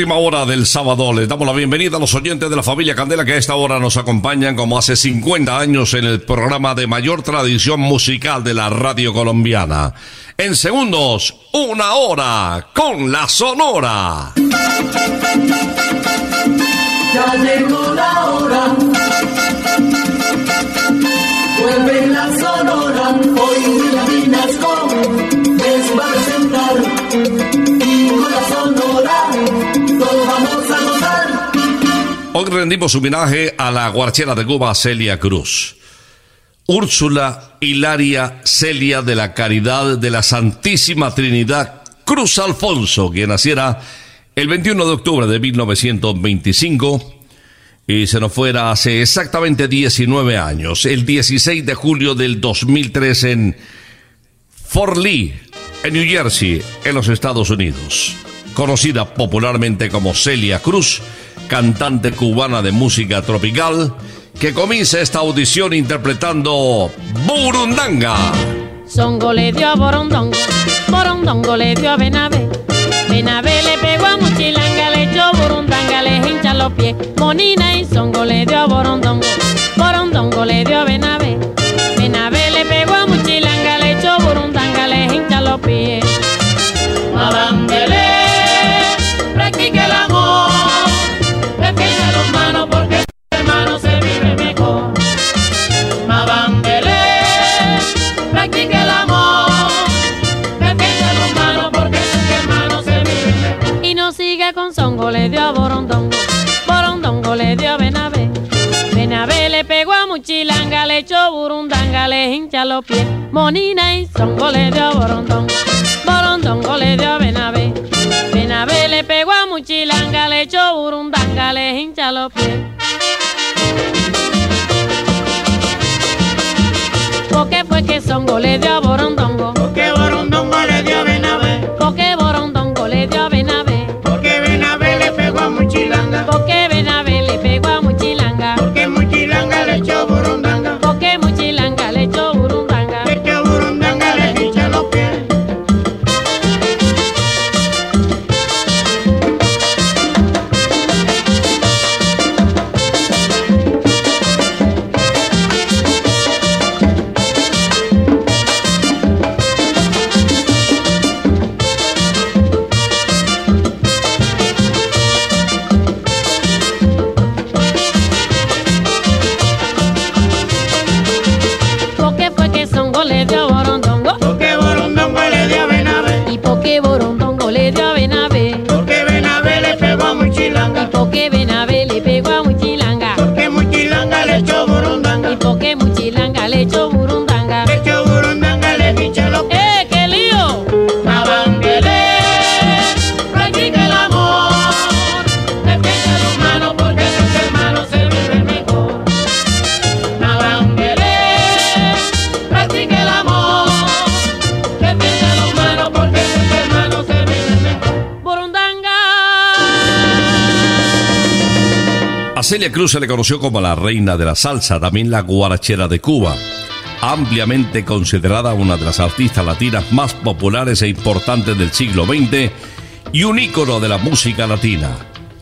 Última hora del sábado les damos la bienvenida a los oyentes de la familia Candela que a esta hora nos acompañan como hace 50 años en el programa de mayor tradición musical de la radio colombiana. En segundos, una hora con la Sonora. Rendimos homenaje a la guarchera de Cuba Celia Cruz. Úrsula Hilaria Celia de la Caridad de la Santísima Trinidad Cruz Alfonso, quien naciera el 21 de octubre de 1925 y se nos fuera hace exactamente 19 años, el 16 de julio del 2003 en Fort Lee, en New Jersey, en los Estados Unidos. Conocida popularmente como Celia Cruz, cantante cubana de música tropical, que comienza esta audición interpretando Burundanga. Songo le dio a Borondongo, Borondongo le dio a Benavé. Benavé le pegó a Muchilanga, le echó Burundanga, le hincha los pies. Monina y Songo le dio a Borondongo pies. Monina y songo le dio a Borondongo, le dio a Benabé. Benabé le pegó a Muchilanga, le echó burundanga, le hincha los pies. ¿Por qué fue que songo le dio a Celia Cruz se le conoció como la reina de la salsa, también la guarachera de Cuba, ampliamente considerada una de las artistas latinas más populares e importantes del siglo XX y un ícono de la música latina.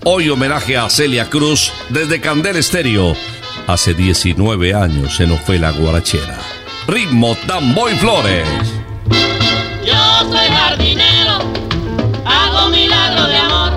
Hoy homenaje a Celia Cruz desde Candel Estéreo. Hace 19 años se nos fue la guarachera. Ritmo Tamboy Flores. Yo soy jardinero, hago milagro de amor.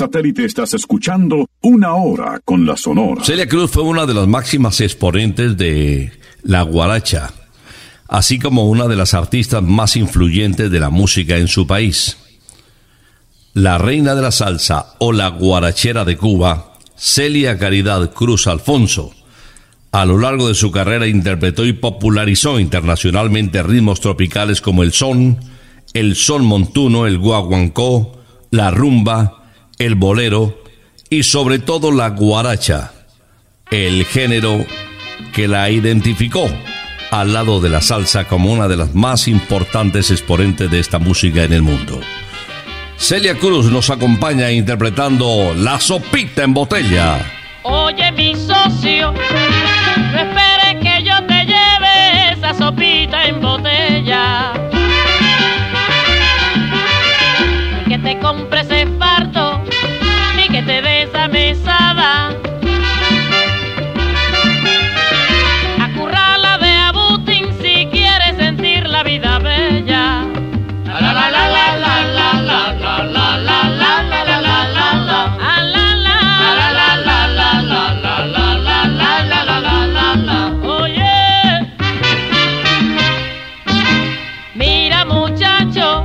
Satélite estás escuchando Una Hora con la Sonora. Celia Cruz fue una de las máximas exponentes de la guaracha, así como una de las artistas más influyentes de la música en su país. La reina de la salsa o la guarachera de Cuba, Celia Caridad Cruz Alfonso, A lo largo de su carrera interpretó y popularizó internacionalmente ritmos tropicales como el son, el son montuno, el guaguancó, la rumba, el bolero y sobre todo la guaracha, el género que la identificó al lado de la salsa como una de las más importantes exponentes de esta música en el mundo. Celia Cruz nos acompaña interpretando La sopita en botella. Oye, mi socio, no esperes que yo te lleve esa sopita en botella. Que te compre muchacho,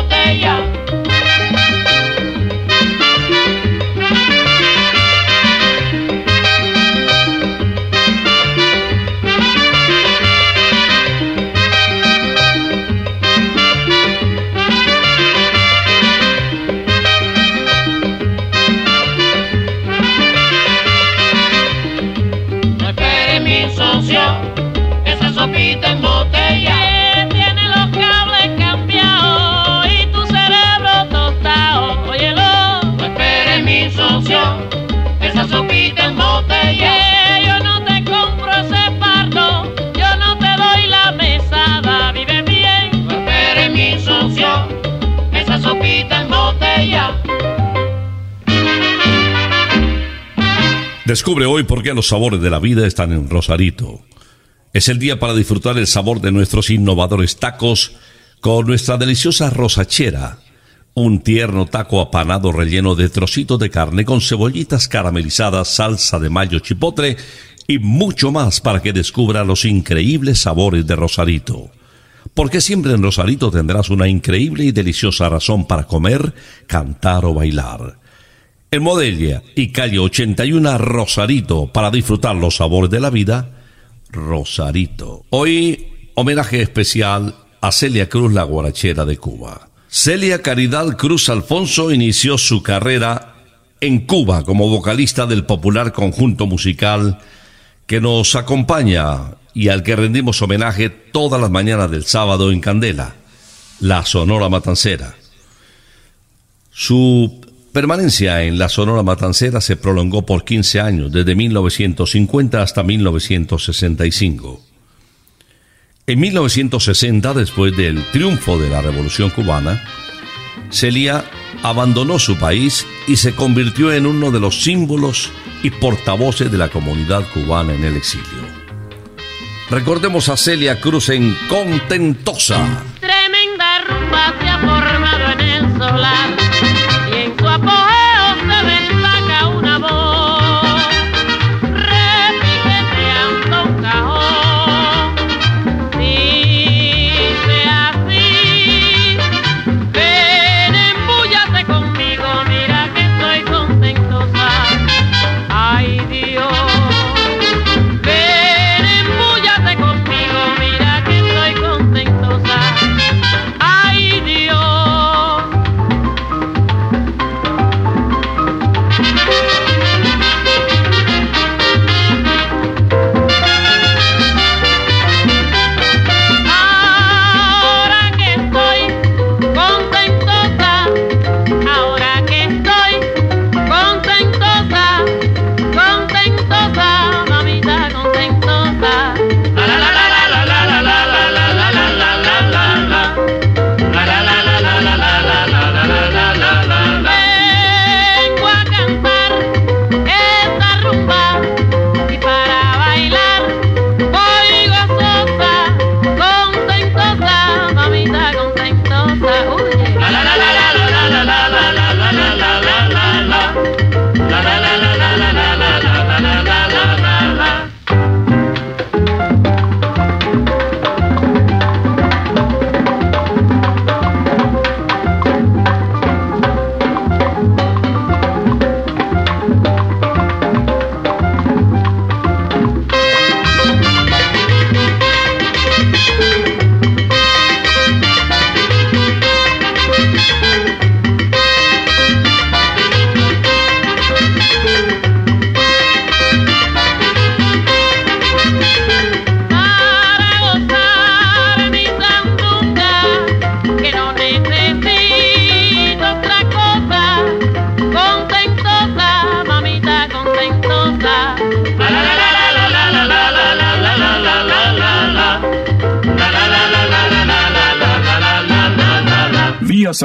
Descubre hoy por qué los sabores de la vida están en Rosarito. Es el día para disfrutar el sabor de nuestros innovadores tacos con nuestra deliciosa rosachera. Un tierno taco apanado relleno de trocitos de carne con cebollitas caramelizadas, salsa de mayo chipotle y mucho más para que descubra los increíbles sabores de Rosarito. Porque siempre en Rosarito tendrás una increíble y deliciosa razón para comer, cantar o bailar. En Modelia y calle 81 Rosarito para disfrutar los sabores de la vida. Rosarito. Hoy homenaje especial a Celia Cruz, la guarachera de Cuba. Celia Caridad Cruz Alfonso inició su carrera en Cuba como vocalista del popular conjunto musical que nos acompaña y al que rendimos homenaje todas las mañanas del sábado en Candela, la Sonora Matancera. Su permanencia en la Sonora Matancera se prolongó por 15 años, desde 1950 hasta 1965. En 1960, después del triunfo de la Revolución cubana, Celia abandonó su país y se convirtió en uno de los símbolos y portavoces de la comunidad cubana en el exilio. Recordemos a Celia Cruz en Contentosa. Tremenda rumba se ha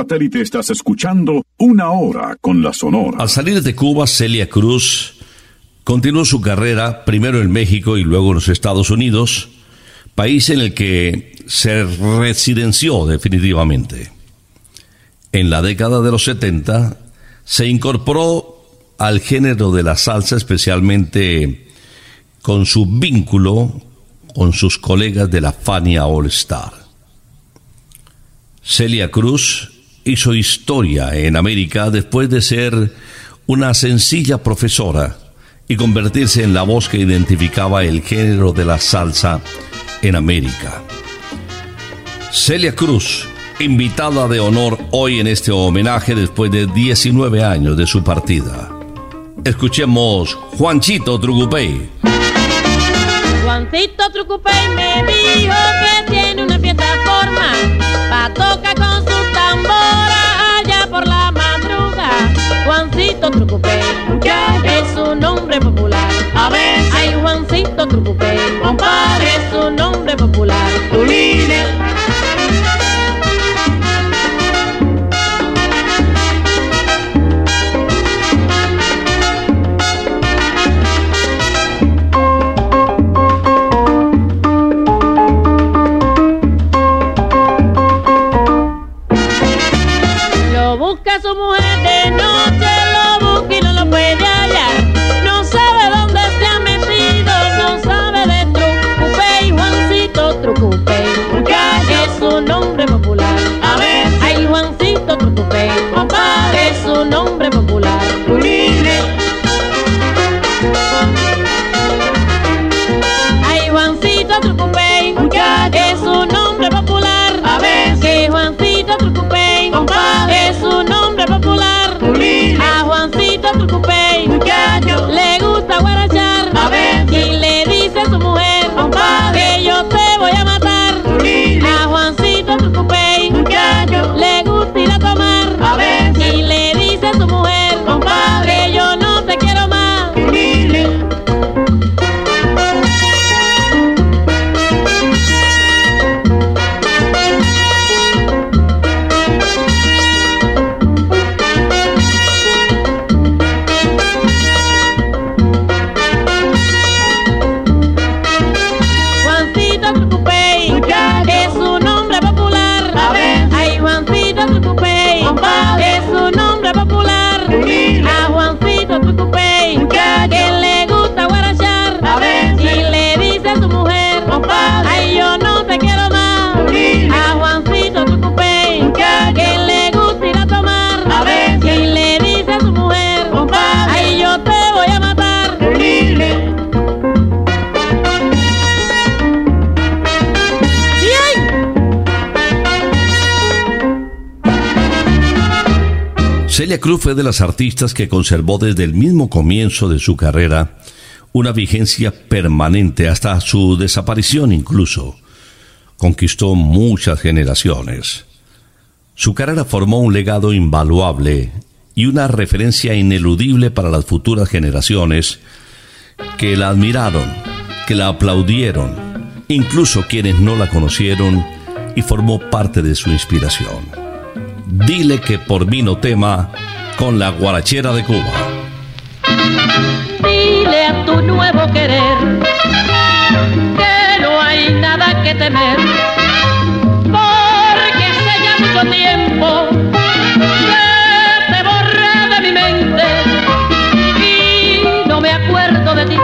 satélite estás escuchando Una Hora con la Sonora. Al salir de Cuba, Celia Cruz continuó su carrera primero en México y luego en los Estados Unidos, país en el que se residenció definitivamente. En la década de los 70 se incorporó al género de la salsa, especialmente con su vínculo con sus colegas de la Fania All Star. Celia Cruz hizo historia en América después de ser una sencilla profesora y convertirse en la voz que identificaba el género de la salsa en América. Celia Cruz, invitada de honor hoy en este homenaje después de 19 años de su partida. Escuchemos Juanchito Trucupey. Juancito Trucupey me dijo que tiene una fiesta forma pa' toca Juancito Trucupey Celia Cruz fue de las artistas que conservó desde el mismo comienzo de su carrera una vigencia permanente hasta su desaparición incluso. Conquistó muchas generaciones. Su carrera formó un legado invaluable y una referencia ineludible para las futuras generaciones que la admiraron, que la aplaudieron, incluso quienes no la conocieron y formó parte de su inspiración. Dile que por vino tema con la guarachera de Cuba. Dile a tu nuevo querer que no hay nada que temer, porque hace ya mucho tiempo que te borré de mi mente y no me acuerdo de ti,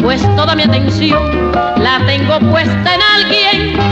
pues toda mi atención la tengo puesta en alguien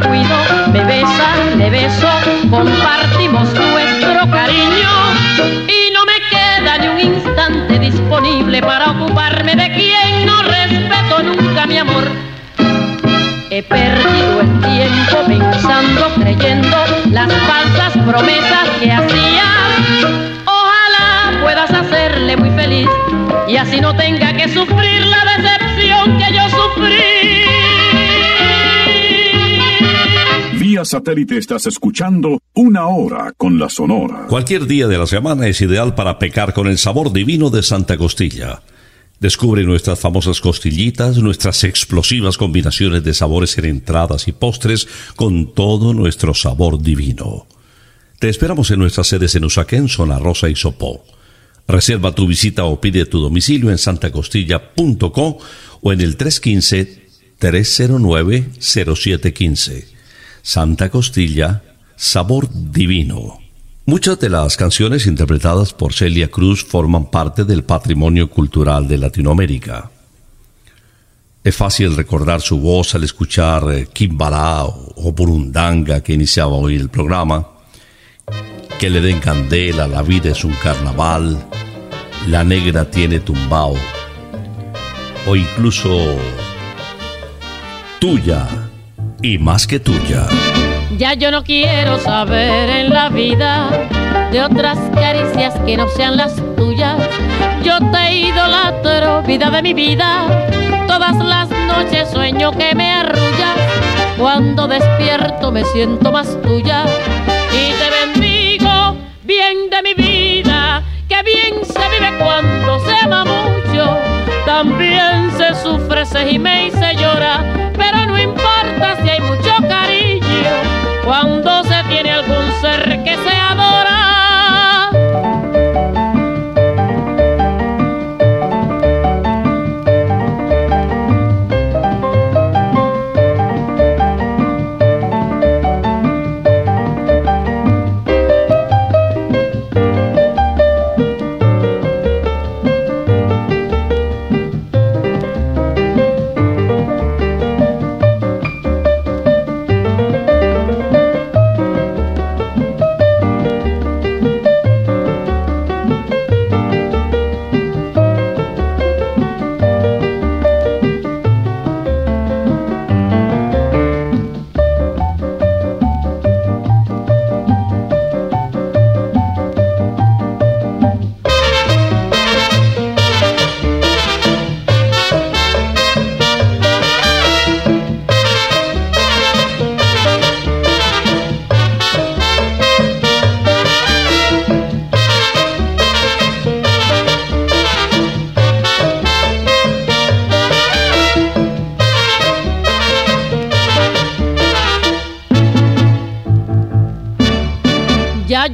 Cuido, me besa, me beso, compartimos nuestro cariño y no me queda ni un instante disponible para ocuparme de quien no respeto nunca mi amor. He perdido el tiempo pensando, creyendo las falsas promesas que hacía. Ojalá puedas hacerle muy feliz y así no tenga que sufrir Satélite estás escuchando Una Hora con la Sonora. Cualquier día de la semana es ideal para pecar con el sabor divino de Santa Costilla. Descubre nuestras famosas costillitas, nuestras explosivas combinaciones de sabores en entradas y postres con todo nuestro sabor divino. Te esperamos en nuestras sedes en Usaquén, Zona Rosa y Sopó. Reserva tu visita o pide tu domicilio en santacostilla.co o en el 315-309-0715. Santa Costilla, sabor divino. Muchas de las canciones interpretadas por Celia Cruz forman parte del patrimonio cultural de Latinoamérica. Es fácil recordar su voz al escuchar eh, Kimbalá o o Burundanga que iniciaba hoy el programa. Que le den candela, la vida es un carnaval, la negra tiene tumbao. O incluso tuya y más que tuya. Ya yo no quiero saber en la vida de otras caricias que no sean las tuyas. Yo te idolatro, vida de mi vida. Todas las noches sueño que me arrullas. Cuando despierto me siento más tuya. Y te bendigo, bien de mi vida. Que bien se vive cuando se ama mucho. También se sufre, se gime y se llora. Cuando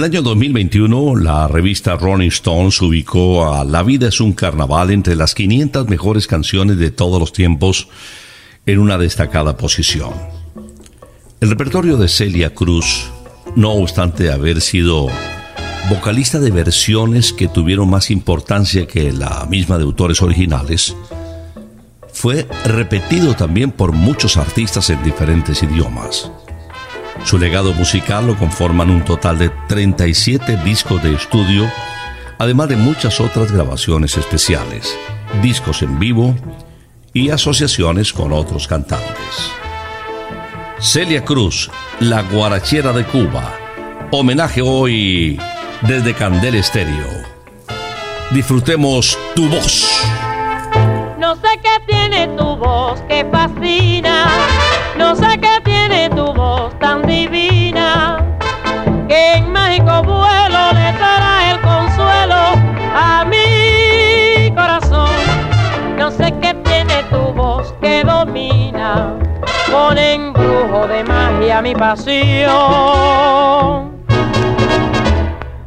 el año 2021, la revista Rolling Stones ubicó a La vida es un carnaval entre las 500 mejores canciones de todos los tiempos en una destacada posición. El repertorio de Celia Cruz, no obstante haber sido vocalista de versiones que tuvieron más importancia que la misma de autores originales, fue repetido también por muchos artistas en diferentes idiomas. Su legado musical lo conforman un total de 37 discos de estudio, además de muchas otras grabaciones especiales. discos en vivo y asociaciones con otros cantantes. Celia Cruz, la guarachera de Cuba. Homenaje hoy desde Candel Estéreo. Disfrutemos tu voz. No sé qué tiene tu voz que fascina, no sé qué divina, que en mágico vuelo le dará el consuelo a mi corazón. No sé qué tiene tu voz que domina, con embrujo de magia mi pasión.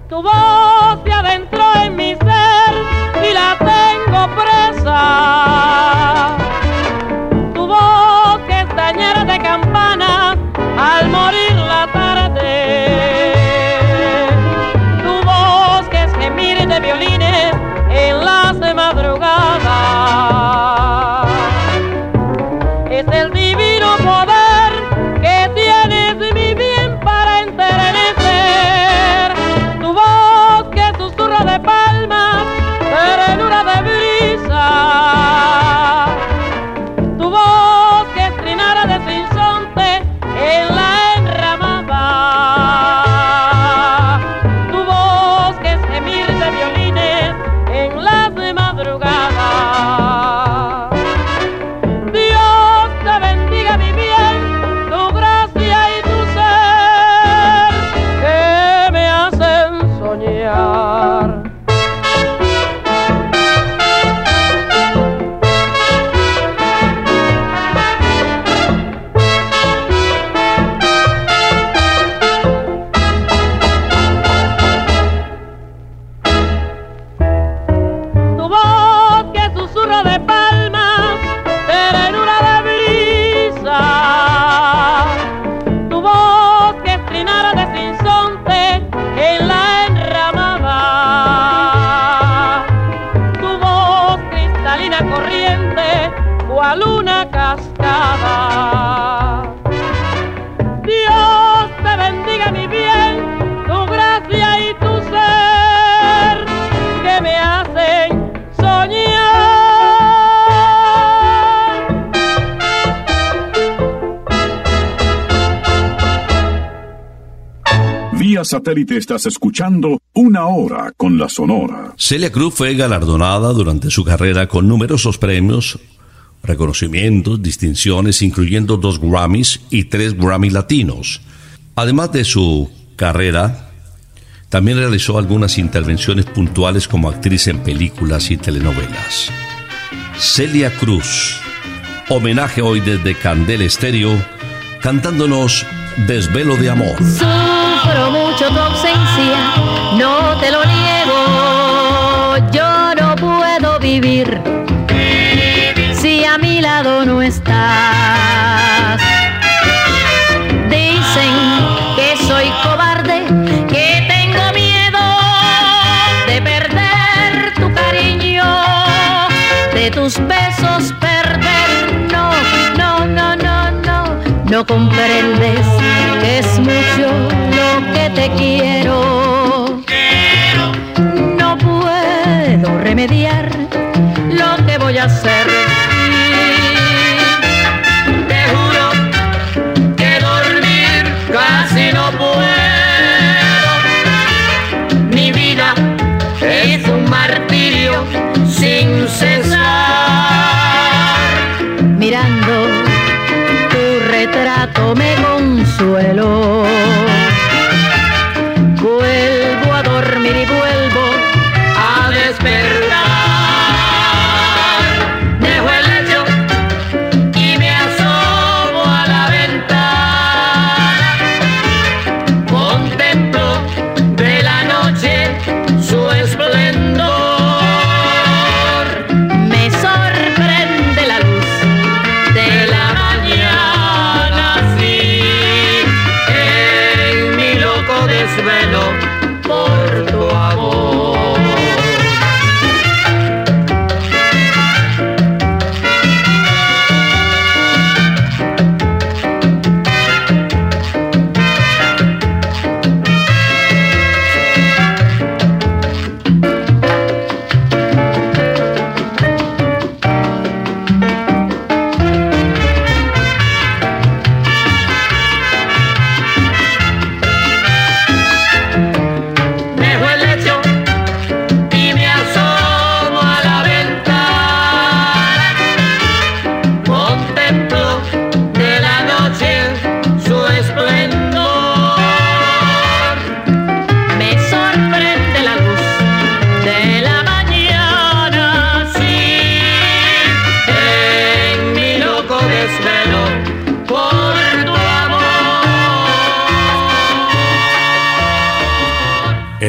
Tu voz se adentró en mi ser y la tengo presa. Al morir Vía satélite estás escuchando una hora con la Sonora. Celia Cruz fue galardonada durante su carrera con numerosos premios, reconocimientos, distinciones, incluyendo dos Grammys y tres Grammy Latinos. Además de su carrera, también realizó algunas intervenciones puntuales como actriz en películas y telenovelas. Celia Cruz, homenaje hoy desde Candel Estéreo, cantándonos Desvelo de Amor. Sufro mucho tu ausencia, no te lo niego. Yo no puedo vivir si a mi lado no estás. Dicen que soy cobarde, que tengo miedo de perder tu cariño, de tus besos perder. No, no, no, no, no. No comprendes te quiero. No puedo remediar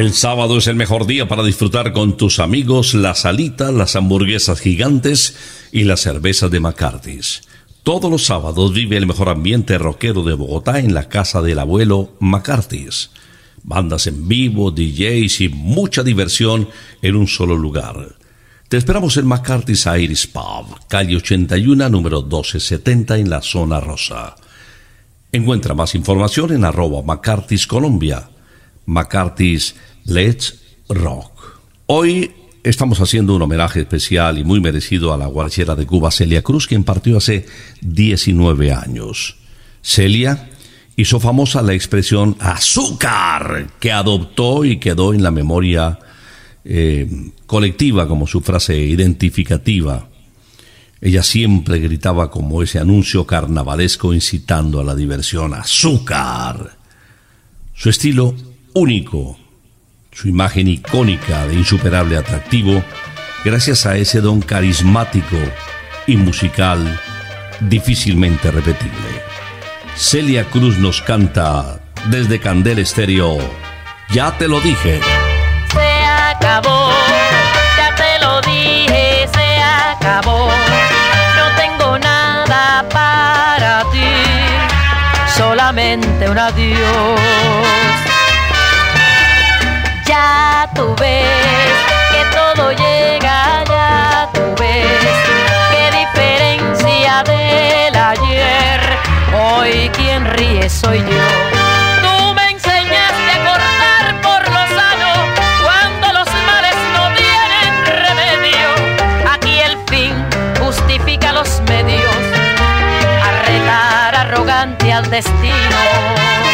El sábado es el mejor día para disfrutar con tus amigos las alitas, las hamburguesas gigantes y la cerveza de McCarthy's. Todos los sábados vive el mejor ambiente rockero de Bogotá en la casa del abuelo McCarthy's. Bandas en vivo, DJs y mucha diversión en un solo lugar. Te esperamos en McCarthy's Iris Pub, calle 81, número 1270 en la zona rosa. Encuentra más información en arroba McCarthy's Colombia. McCarthy's Let's Rock. Hoy estamos haciendo un homenaje especial y muy merecido a la guardiera de Cuba, Celia Cruz, quien partió hace 19 años. Celia hizo famosa la expresión azúcar, que adoptó y quedó en la memoria eh, colectiva como su frase identificativa. Ella siempre gritaba como ese anuncio carnavalesco incitando a la diversión, azúcar. Su estilo único, su imagen icónica de insuperable atractivo, gracias a ese don carismático y musical difícilmente repetible. Celia Cruz nos canta desde Candel Estéreo, ya te lo dije. Se acabó, ya te lo dije, se acabó. No tengo nada para ti, solamente un adiós. Tú ves que todo llega, ya tú ves qué diferencia del ayer. Hoy quien ríe soy yo. Tú me enseñaste a cortar por lo sano cuando los males no tienen remedio. Aquí el fin justifica los medios. A retar arrogante al destino.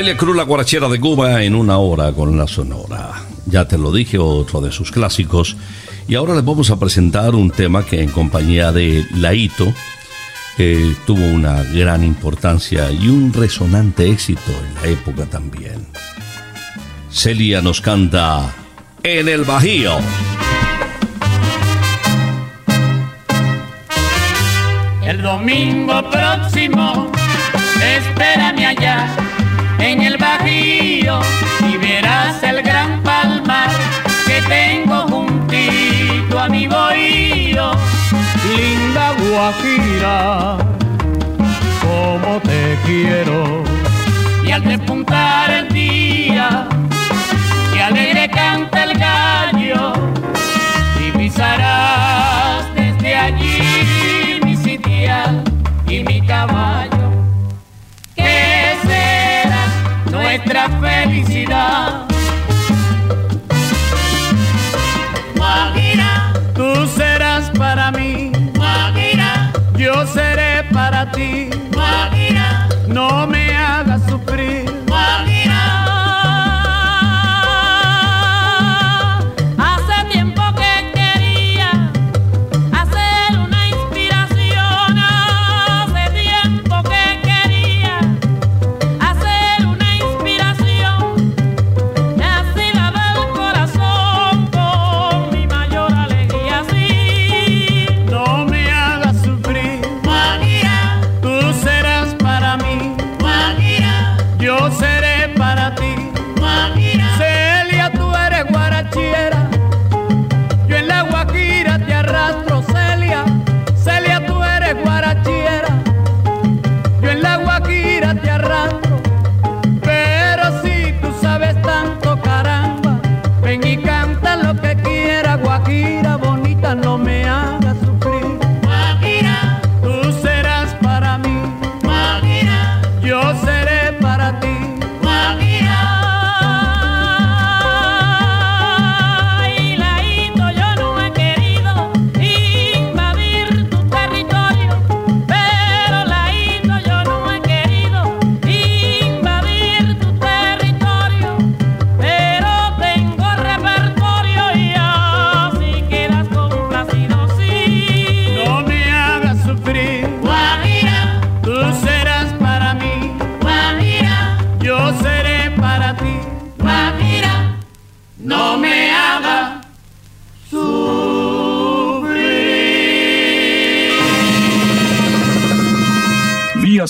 Celia Cruz, la guarachera de Cuba, en una hora con la sonora. Ya te lo dije, otro de sus clásicos. Y ahora les vamos a presentar un tema que en compañía de Laito eh, tuvo una gran importancia y un resonante éxito en la época también. Celia nos canta En el Bajío. El domingo próximo, allá en el Bajío y verás el gran palmar que tengo juntito a mi bohío. Linda Guajira, como te quiero. Y al despuntar el día, que alegre canta el gallo, divisarás desde allí mi sitial y mi caballo. Nuestra felicidad? Guajira, tú serás para mí. Guajira, yo seré para ti.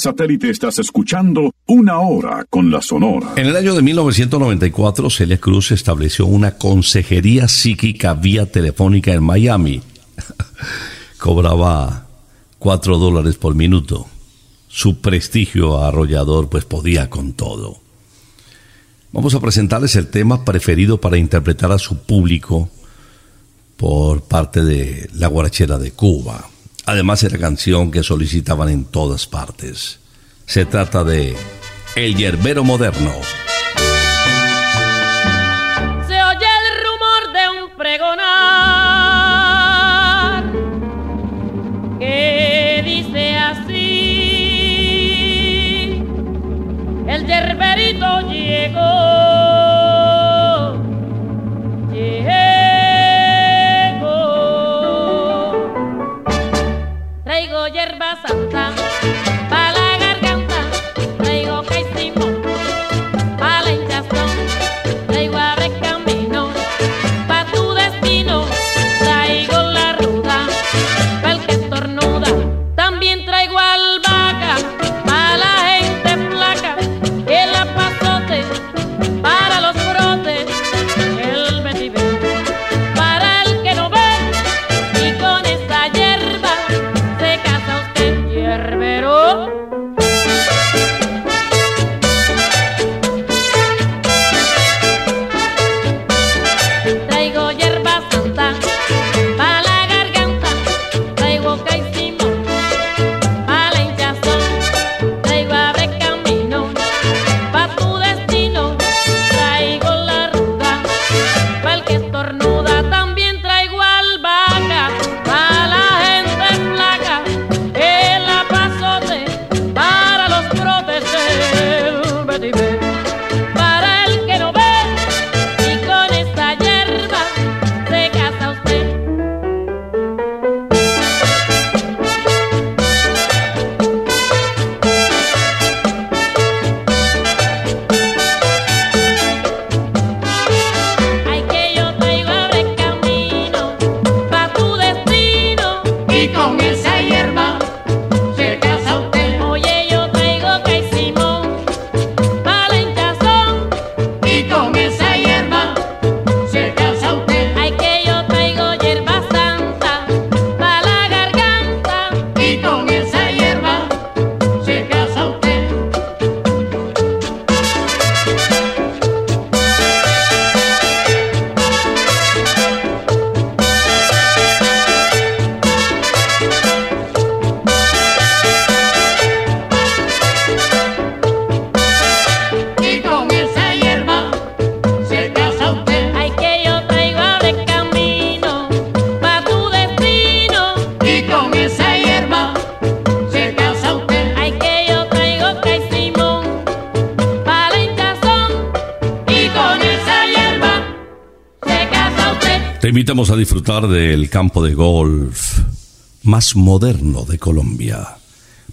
Satélite estás escuchando Una Hora con la Sonora. En el año de 1994, Celia Cruz estableció una consejería psíquica vía telefónica en Miami. Cobraba cuatro dólares por minuto. Su prestigio arrollador pues podía con todo. Vamos a presentarles el tema preferido para interpretar a su público por parte de la guarachera de Cuba. Además era canción que solicitaban en todas partes. Se trata de El Yerbero Moderno. Se oye el rumor de un pregonar que dice así: El yerberito llegó. Invitamos a disfrutar del campo de golf más moderno de Colombia.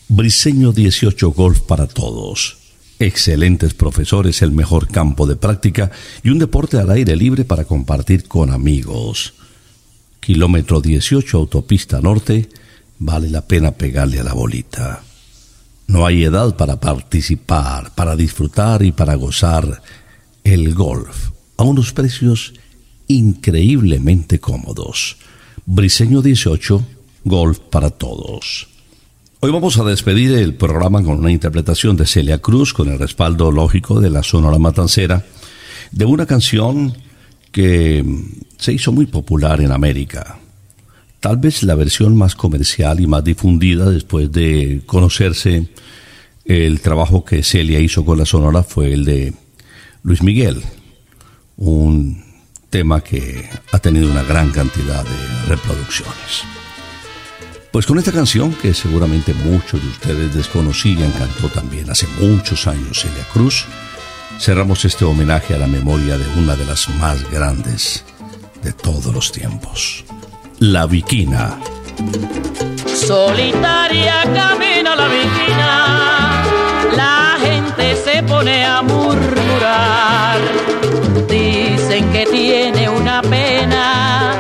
Briseño 18 Golf para todos. Excelentes profesores, el mejor campo de práctica y un deporte al aire libre para compartir con amigos. Kilómetro 18 Autopista Norte, vale la pena pegarle a la bolita. No hay edad para participar, para disfrutar y para gozar el golf a unos precios increíblemente cómodos. Briseño 18, golf para todos. Hoy vamos a despedir el programa con una interpretación de Celia Cruz con el respaldo lógico de la Sonora Matancera de una canción que se hizo muy popular en América. Tal vez la versión más comercial y más difundida después de conocerse el trabajo que Celia hizo con la Sonora fue el de Luis Miguel, un tema que ha tenido una gran cantidad de reproducciones. Pues con esta canción que seguramente muchos de ustedes desconocían, cantó también hace muchos años Celia Cruz, cerramos este homenaje a la memoria de una de las más grandes de todos los tiempos, La Viquina. Solitaria camina la viquina, la se pone a murmurar. Dicen que tiene una pena,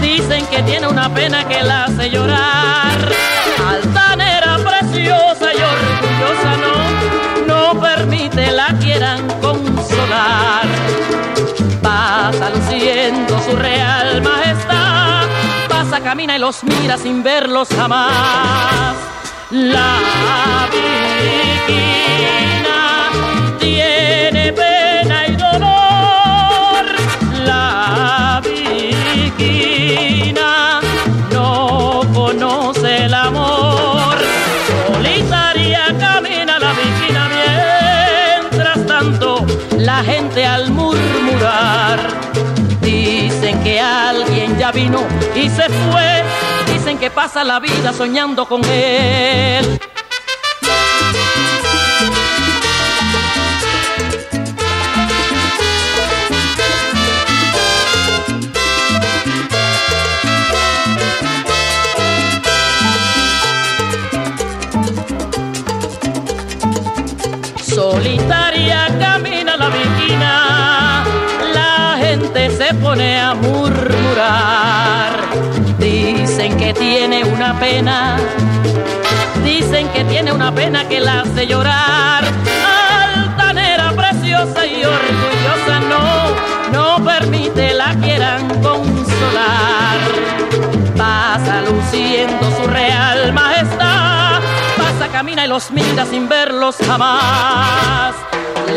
dicen que tiene una pena que la hace llorar. Altanera preciosa y permite la quieran consolar. Pasa luciendo su real majestad, pasa, camina y los mira sin verlos jamás. La Virgina y se fue. Dicen que pasa la vida soñando con él. Solitaria camina la Virgina, la gente se pone a pena, dicen que tiene una pena que la hace llorar. Altanera, preciosa y orgullosa, no, no permite la quieran consolar. Pasa luciendo su real majestad, pasa, camina y los mira sin verlos jamás.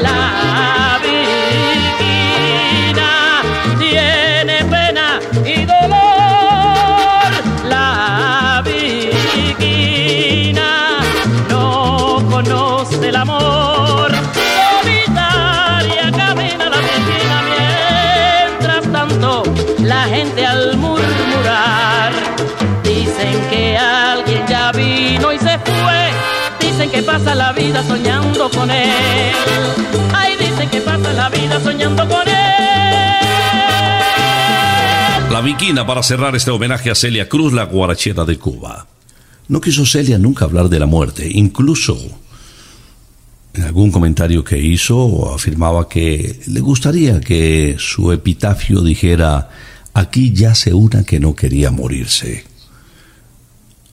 La Virgina tiene pena y dolor. Pasa la vida soñando con él. Que pasa la vida soñando con él. La para cerrar este homenaje a Celia Cruz, la guarachera de Cuba. No quiso Celia nunca hablar de la muerte, incluso en algún comentario que hizo afirmaba que le gustaría que su epitafio dijera aquí yace una que no quería morirse.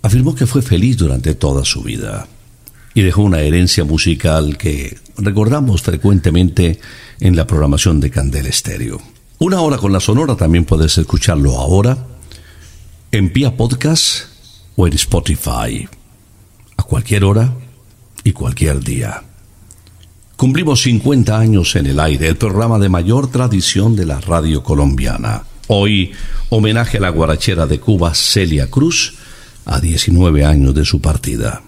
Afirmó que fue feliz durante toda su vida y dejó una herencia musical que recordamos frecuentemente en la programación de Candel Estéreo. Una hora con la Sonora también puedes escucharlo ahora en Pia Podcast o en Spotify, a cualquier hora y cualquier día. Cumplimos 50 años en el aire, el programa de mayor tradición de la radio colombiana. Hoy, homenaje a la guarachera de Cuba, Celia Cruz, a 19 años de su partida.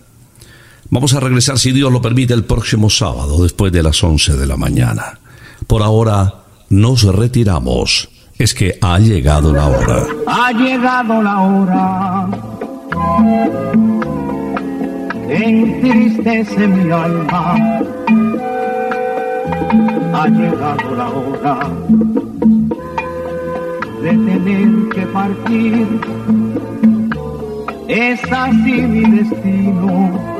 Vamos a regresar, si Dios lo permite, el próximo sábado, después de las 11 de la mañana. Por ahora, nos retiramos. Es que ha llegado la hora. Ha llegado la hora entristece mi alma. Ha llegado la hora de tener que partir. Es así mi destino.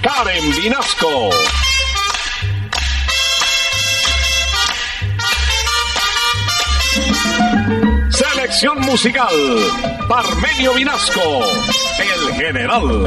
Karen Vinasco. Selección musical, Parmenio Vinasco, el general.